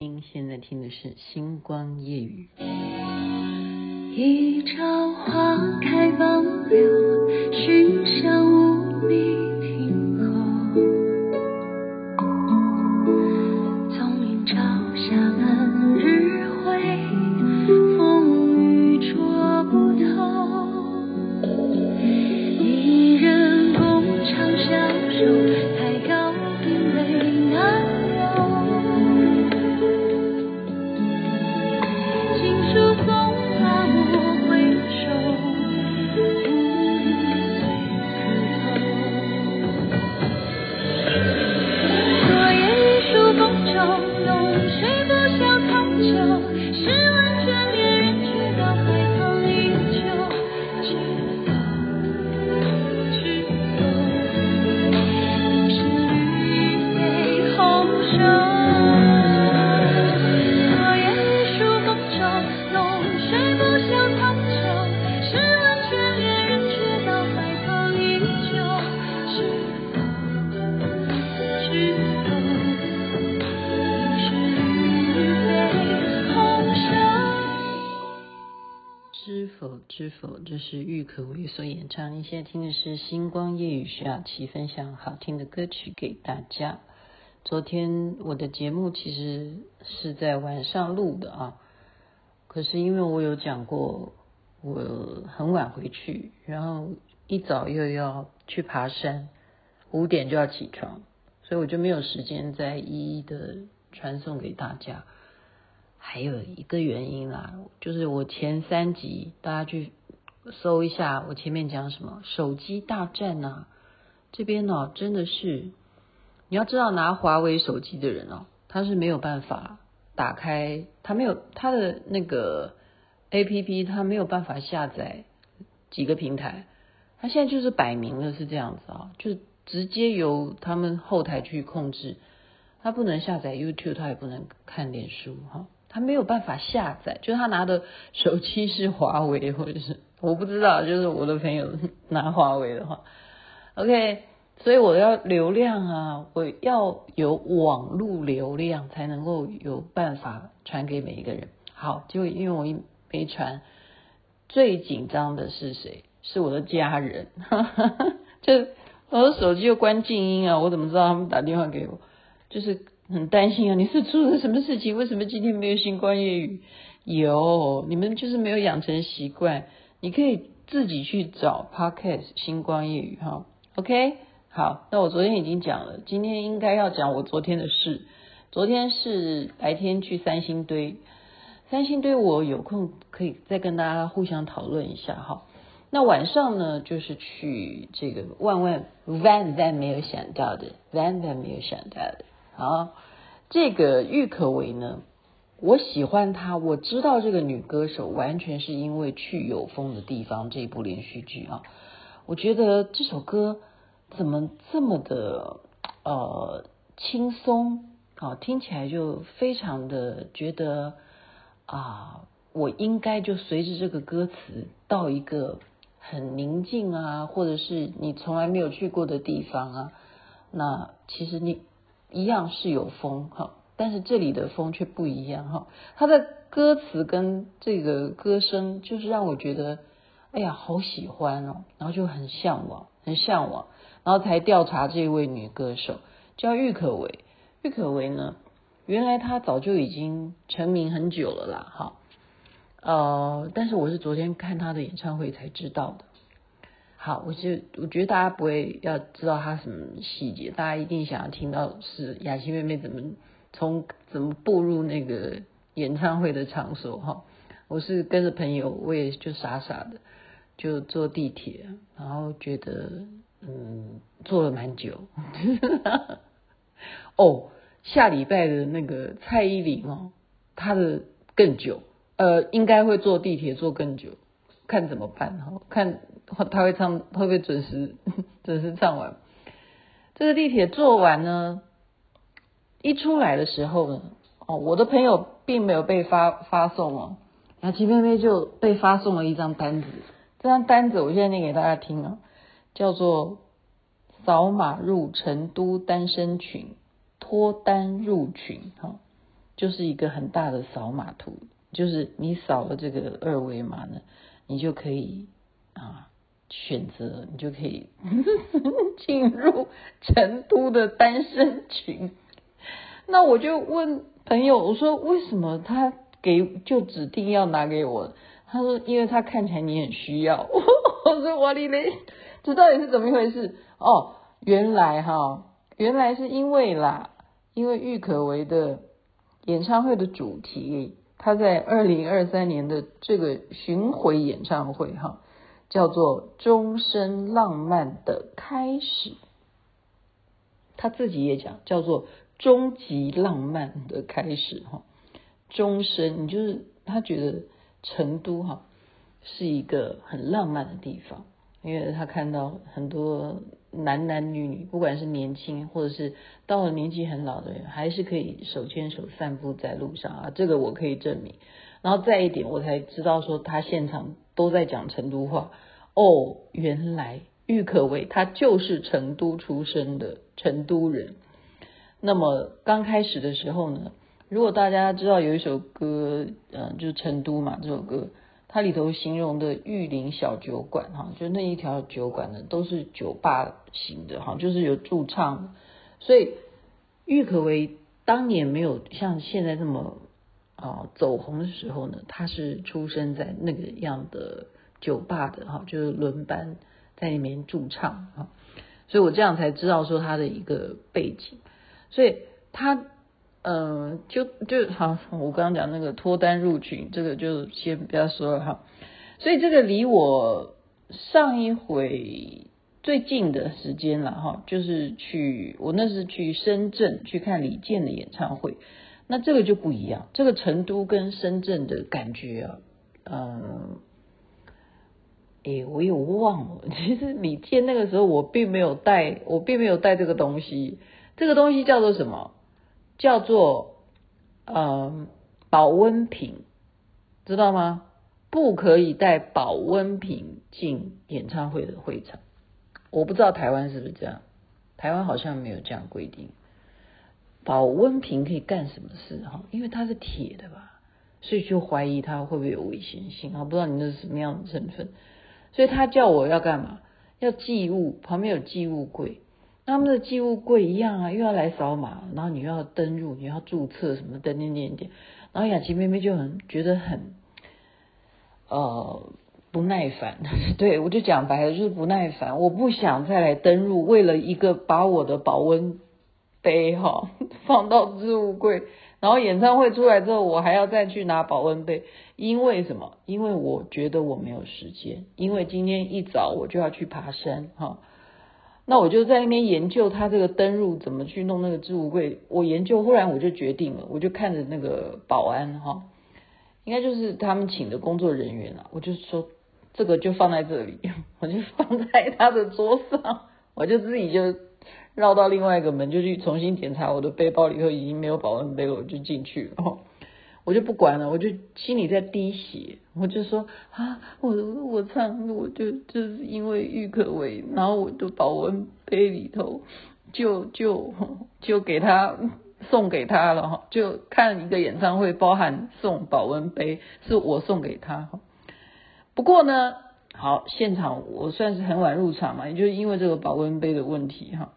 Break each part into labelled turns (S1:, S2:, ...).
S1: 您现在听的是《星光夜语》。
S2: 一朝花开放柳，寻
S1: 是否？这是郁可唯所演唱。你现在听的是《星光夜雨》，徐雅琪分享好听的歌曲给大家。昨天我的节目其实是在晚上录的啊，可是因为我有讲过，我很晚回去，然后一早又要去爬山，五点就要起床，所以我就没有时间再一一的传送给大家。还有一个原因啦，就是我前三集大家去搜一下，我前面讲什么手机大战呐、这边呢、哦、真的是，你要知道拿华为手机的人哦，他是没有办法打开，他没有他的那个 APP，他没有办法下载几个平台，他现在就是摆明了是这样子啊、就直接由他们后台去控制，他不能下载 YouTube，他也不能看脸书哈。他没有办法下载，就是他拿的手机是华为，或者是我不知道，就是我的朋友拿华为的话，OK，所以我要流量啊，我要有网路流量才能够有办法传给每一个人。好，就因为我一没传，最紧张的是谁？是我的家人，就我的手机又关静音啊，我怎么知道他们打电话给我？就是。很担心啊！你是出了什么事情？为什么今天没有星光夜语？有，你们就是没有养成习惯。你可以自己去找 Podcast 星光夜语哈。OK，好，那我昨天已经讲了，今天应该要讲我昨天的事。昨天是白天去三星堆，三星堆我有空可以再跟大家互相讨论一下哈。那晚上呢，就是去这个万万万万没有想到的，万万没有想到的。好，这个郁可唯呢，我喜欢她。我知道这个女歌手完全是因为《去有风的地方》这一部连续剧啊。我觉得这首歌怎么这么的呃轻松啊，听起来就非常的觉得啊，我应该就随着这个歌词到一个很宁静啊，或者是你从来没有去过的地方啊。那其实你。一样是有风哈，但是这里的风却不一样哈。他的歌词跟这个歌声，就是让我觉得，哎呀，好喜欢哦，然后就很向往，很向往，然后才调查这位女歌手叫郁可唯。郁可唯呢，原来她早就已经成名很久了啦，哈，呃，但是我是昨天看她的演唱会才知道的。好，我就我觉得大家不会要知道他什么细节，大家一定想要听到是雅琪妹妹怎么从怎么步入那个演唱会的场所哈。我是跟着朋友，我也就傻傻的就坐地铁，然后觉得嗯坐了蛮久。哦，下礼拜的那个蔡依林哦，她的更久，呃，应该会坐地铁坐更久。看怎么办哈？看他会唱会不会准时 准时唱完？这个地铁坐完呢，一出来的时候呢，哦，我的朋友并没有被发发送哦，雅琪妹妹就被发送了一张单子。这张单子我现在念给大家听啊，叫做“扫码入成都单身群脱单入群”哈。就是一个很大的扫码图，就是你扫了这个二维码呢，你就可以啊选择，你就可以 进入成都的单身群。那我就问朋友，我说为什么他给就指定要拿给我？他说因为他看起来你很需要。我说哇哩嘞，这到底是怎么一回事？哦，原来哈，原来是因为啦，因为郁可唯的演唱会的主题，他在二零二三年的这个巡回演唱会哈，叫做《终身浪漫的开始》，他自己也讲叫做。终极浪漫的开始哈，终身，你就是他觉得成都哈是一个很浪漫的地方，因为他看到很多男男女女，不管是年轻或者是到了年纪很老的人，还是可以手牵手散步在路上啊，这个我可以证明。然后再一点，我才知道说他现场都在讲成都话哦，原来郁可唯他就是成都出生的成都人。那么刚开始的时候呢，如果大家知道有一首歌，嗯，就是成都嘛，这首歌它里头形容的玉林小酒馆哈，就那一条酒馆呢都是酒吧型的哈，就是有驻唱，所以郁可唯当年没有像现在这么啊走红的时候呢，他是出生在那个样的酒吧的哈，就是轮班在里面驻唱哈，所以我这样才知道说他的一个背景。所以他，嗯、呃，就就好，我刚刚讲那个脱单入群，这个就先不要说了哈。所以这个离我上一回最近的时间了哈，就是去我那是去深圳去看李健的演唱会，那这个就不一样，这个成都跟深圳的感觉啊，嗯，诶，我有忘了，其实李健那个时候我并没有带，我并没有带这个东西。这个东西叫做什么？叫做嗯保温瓶，知道吗？不可以带保温瓶进演唱会的会场。我不知道台湾是不是这样，台湾好像没有这样规定。保温瓶可以干什么事哈？因为它是铁的吧，所以就怀疑它会不会有危险性啊？不知道你那是什么样的成分，所以他叫我要干嘛？要寄物，旁边有寄物柜。他们的寄物柜一样啊，又要来扫码，然后你又要登入，你要注册什么等等等等，然后雅琪妹妹就很觉得很呃不耐烦，对我就讲白了就是不耐烦，我不想再来登入，为了一个把我的保温杯哈 放到置物柜，然后演唱会出来之后，我还要再去拿保温杯，因为什么？因为我觉得我没有时间，因为今天一早我就要去爬山哈。那我就在那边研究他这个登入怎么去弄那个置物柜，我研究，忽然我就决定了，我就看着那个保安哈，应该就是他们请的工作人员啊，我就说这个就放在这里，我就放在他的桌上，我就自己就绕到另外一个门，就去重新检查我的背包里头已经没有保温杯了，我就进去了。我就不管了，我就心里在滴血，我就说啊，我我唱，我就就是因为郁可唯，然后我的保温杯里头就就就给他送给他了哈，就看一个演唱会包含送保温杯，是我送给他哈。不过呢，好，现场我算是很晚入场嘛，也就是因为这个保温杯的问题哈，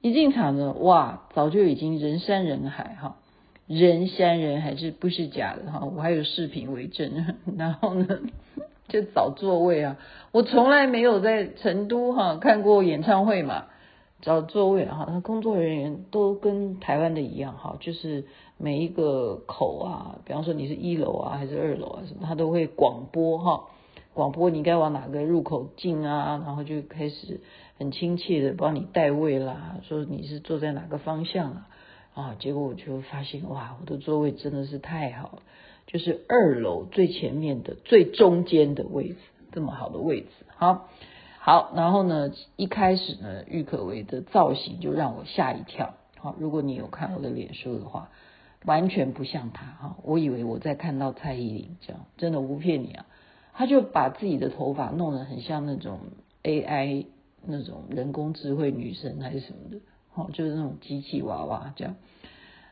S1: 一进场呢，哇，早就已经人山人海哈。人山人海是不是假的哈？我还有视频为证。然后呢，就找座位啊。我从来没有在成都哈看过演唱会嘛，找座位哈。他工作人员都跟台湾的一样哈，就是每一个口啊，比方说你是一楼啊还是二楼啊什么，他都会广播哈，广播你该往哪个入口进啊，然后就开始很亲切的帮你带位啦，说你是坐在哪个方向啊。啊，结果我就发现哇，我的座位真的是太好了，就是二楼最前面的最中间的位置，这么好的位置，好，好，然后呢，一开始呢，郁可唯的造型就让我吓一跳，好，如果你有看我的脸书的话，完全不像她哈，我以为我在看到蔡依林这样，真的我不骗你啊，她就把自己的头发弄得很像那种 AI 那种人工智慧女神还是什么的。哦，就是那种机器娃娃这样，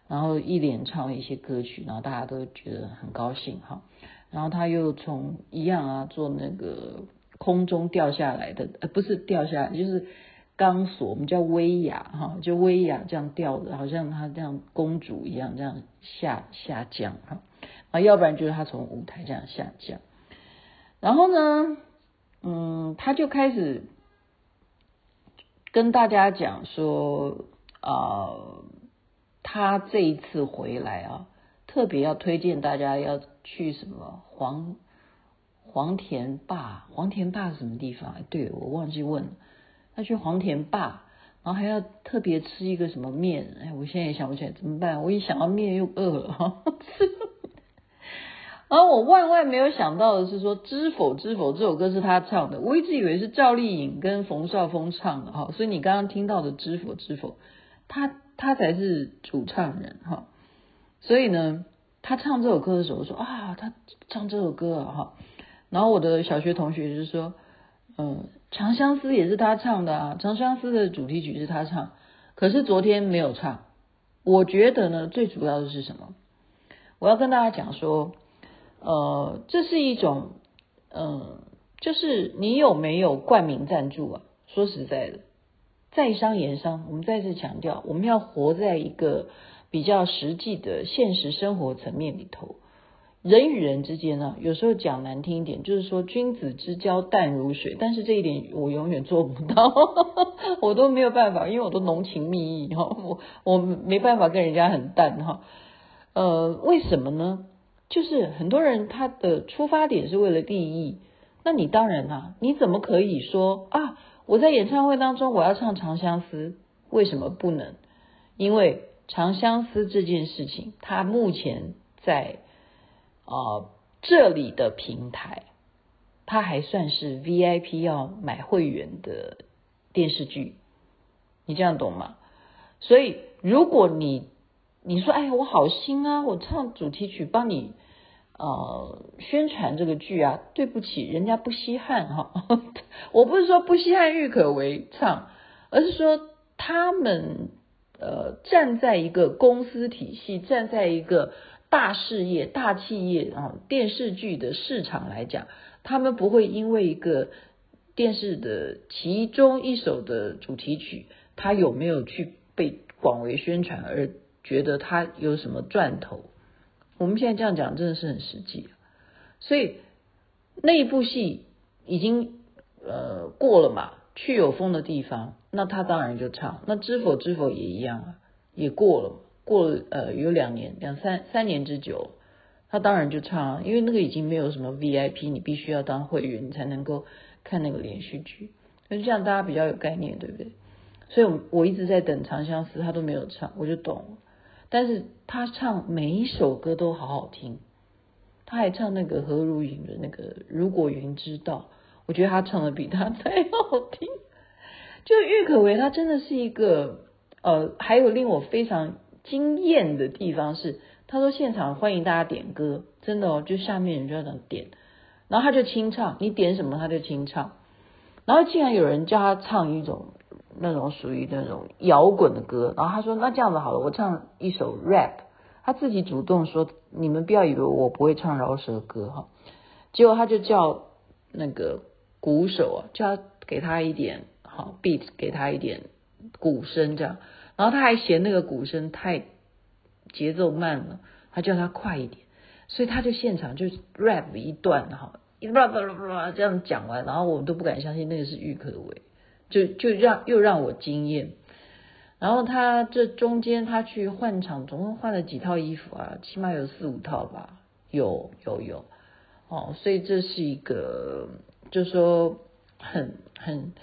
S1: 然后一连唱一些歌曲，然后大家都觉得很高兴哈。然后他又从一样啊做那个空中掉下来的，呃，不是掉下来，就是钢索，我们叫威亚哈，就威亚这样吊的，好像他这样公主一样这样下下降哈。啊，要不然就是他从舞台这样下降。然后呢，嗯，他就开始跟大家讲说，啊、呃，他这一次回来啊，特别要推荐大家要去什么黄黄田坝，黄田坝是什么地方？对，我忘记问了。他去黄田坝，然后还要特别吃一个什么面？哎，我现在也想不起来怎么办？我一想到面又饿了哈。而我万万没有想到的是说，《知否知否》这首歌是他唱的，我一直以为是赵丽颖跟冯绍峰唱的哈，所以你刚刚听到的《知否知否》，他他才是主唱人哈。所以呢，他唱这首歌的时候说啊，他唱这首歌啊哈。然后我的小学同学就说，嗯，《长相思》也是他唱的啊，《长相思》的主题曲是他唱，可是昨天没有唱。我觉得呢，最主要的是什么？我要跟大家讲说。呃，这是一种，嗯、就是你有没有冠名赞助啊？说实在的，在商言商，我们再次强调，我们要活在一个比较实际的现实生活层面里头。人与人之间呢，有时候讲难听一点，就是说君子之交淡如水，但是这一点我永远做不到，我都没有办法，因为我都浓情蜜意哈，我我没办法跟人家很淡哈。呃，为什么呢？就是很多人他的出发点是为了利益，那你当然啊，你怎么可以说啊？我在演唱会当中我要唱《长相思》，为什么不能？因为《长相思》这件事情，它目前在、呃、这里的平台，它还算是 VIP 要买会员的电视剧，你这样懂吗？所以如果你你说哎呀，我好心啊，我唱主题曲帮你。呃，宣传这个剧啊，对不起，人家不稀罕哈。我不是说不稀罕郁可唯唱，而是说他们呃站在一个公司体系，站在一个大事业、大企业啊，电视剧的市场来讲，他们不会因为一个电视的其中一首的主题曲，他有没有去被广为宣传而觉得他有什么赚头。我们现在这样讲真的是很实际，所以那一部戏已经呃过了嘛，去有风的地方，那他当然就唱。那知否知否也一样啊，也过了，过了呃有两年两三三年之久，他当然就唱，因为那个已经没有什么 VIP，你必须要当会员你才能够看那个连续剧，那这样大家比较有概念，对不对？所以我我一直在等《长相思》，他都没有唱，我就懂。但是他唱每一首歌都好好听，他还唱那个何如云的那个《如果云知道》，我觉得他唱的比他还要好听。就郁可唯，他真的是一个呃，还有令我非常惊艳的地方是，他说现场欢迎大家点歌，真的哦，就下面人就要这样点，然后他就清唱，你点什么他就清唱，然后竟然有人叫他唱一种。那种属于那种摇滚的歌，然后他说：“那这样子好了，我唱一首 rap。”他自己主动说：“你们不要以为我不会唱饶舌歌哈。”结果他就叫那个鼓手啊，叫他给他一点好 beat，给他一点鼓声这样。然后他还嫌那个鼓声太节奏慢了，他叫他快一点。所以他就现场就 rap 一段哈，一这样讲完，然后我们都不敢相信那个是郁可唯。就就让又让我惊艳，然后他这中间他去换场，总共换了几套衣服啊？起码有四五套吧，有有有，哦，所以这是一个，就说很很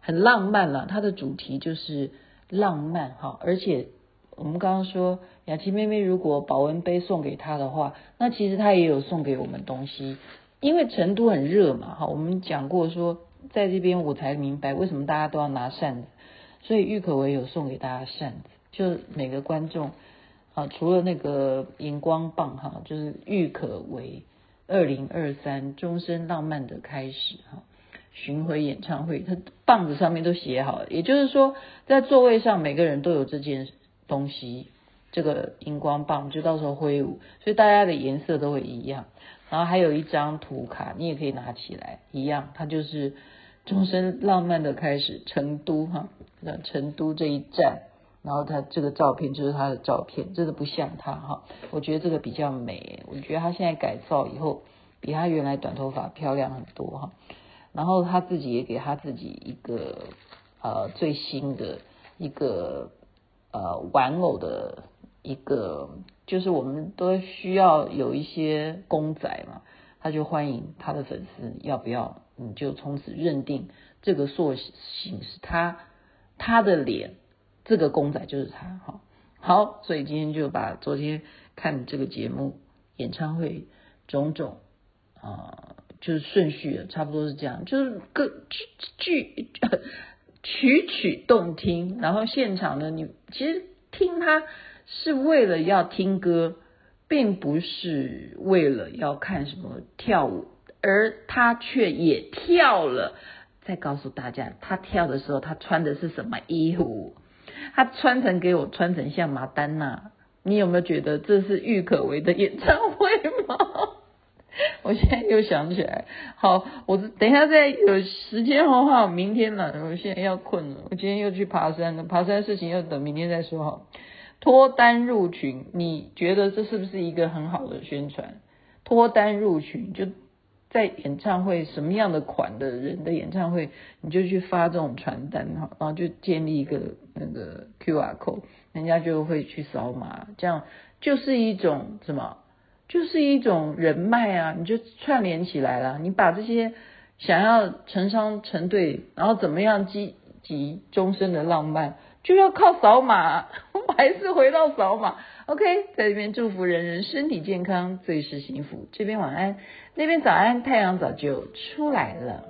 S1: 很浪漫了。它的主题就是浪漫哈，而且我们刚刚说雅琪妹妹如果保温杯送给她的话，那其实她也有送给我们东西，因为成都很热嘛哈，我们讲过说。在这边我才明白为什么大家都要拿扇子，所以郁可唯有送给大家扇子，就每个观众啊，除了那个荧光棒哈，就是郁可唯二零二三终身浪漫的开始哈，巡回演唱会，它棒子上面都写好了，也就是说在座位上每个人都有这件东西，这个荧光棒，就到时候挥舞，所以大家的颜色都会一样。然后还有一张图卡，你也可以拿起来，一样，它就是终身浪漫的开始，成都哈，成都这一站。然后他这个照片就是他的照片，真的不像他哈，我觉得这个比较美，我觉得他现在改造以后，比他原来短头发漂亮很多哈。然后他自己也给他自己一个呃最新的一个呃玩偶的一个，就是我们都需要有一些公仔嘛，他就欢迎他的粉丝要不要，你就从此认定这个塑形是他他的脸。这个公仔就是他，哈，好，所以今天就把昨天看这个节目演唱会种种啊、就是顺序差不多是这样，就是歌句句曲曲动听，然后现场呢，你其实听他是为了要听歌，并不是为了要看什么跳舞，而他却也跳了。再告诉大家，他跳的时候他穿的是什么衣服？他穿成给我穿成像马丹娜，你有没有觉得这是郁可唯的演唱会吗？我现在又想起来，好，我等一下再有时间的话，明天了，我现在要困了，我今天又去爬山了，爬山的事情要等明天再说哈。脱单入群，你觉得这是不是一个很好的宣传？脱单入群就。在演唱会什么样的款的人的演唱会，你就去发这种传单哈，然后就建立一个那个 QR code，人家就会去扫码，这样就是一种什么？就是一种人脉啊，你就串联起来了。你把这些想要成双成对，然后怎么样积极终身的浪漫，就要靠扫码。还是回到扫码。OK，在这边祝福人人身体健康，最是幸福。这边晚安，那边早安，太阳早就出来了。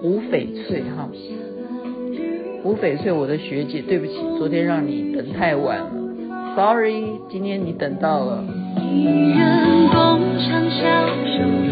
S1: 胡翡翠哈，胡翡翠，我的学姐，对不起，昨天让你等太晚了，Sorry，今天你等到了。一人共享笑声，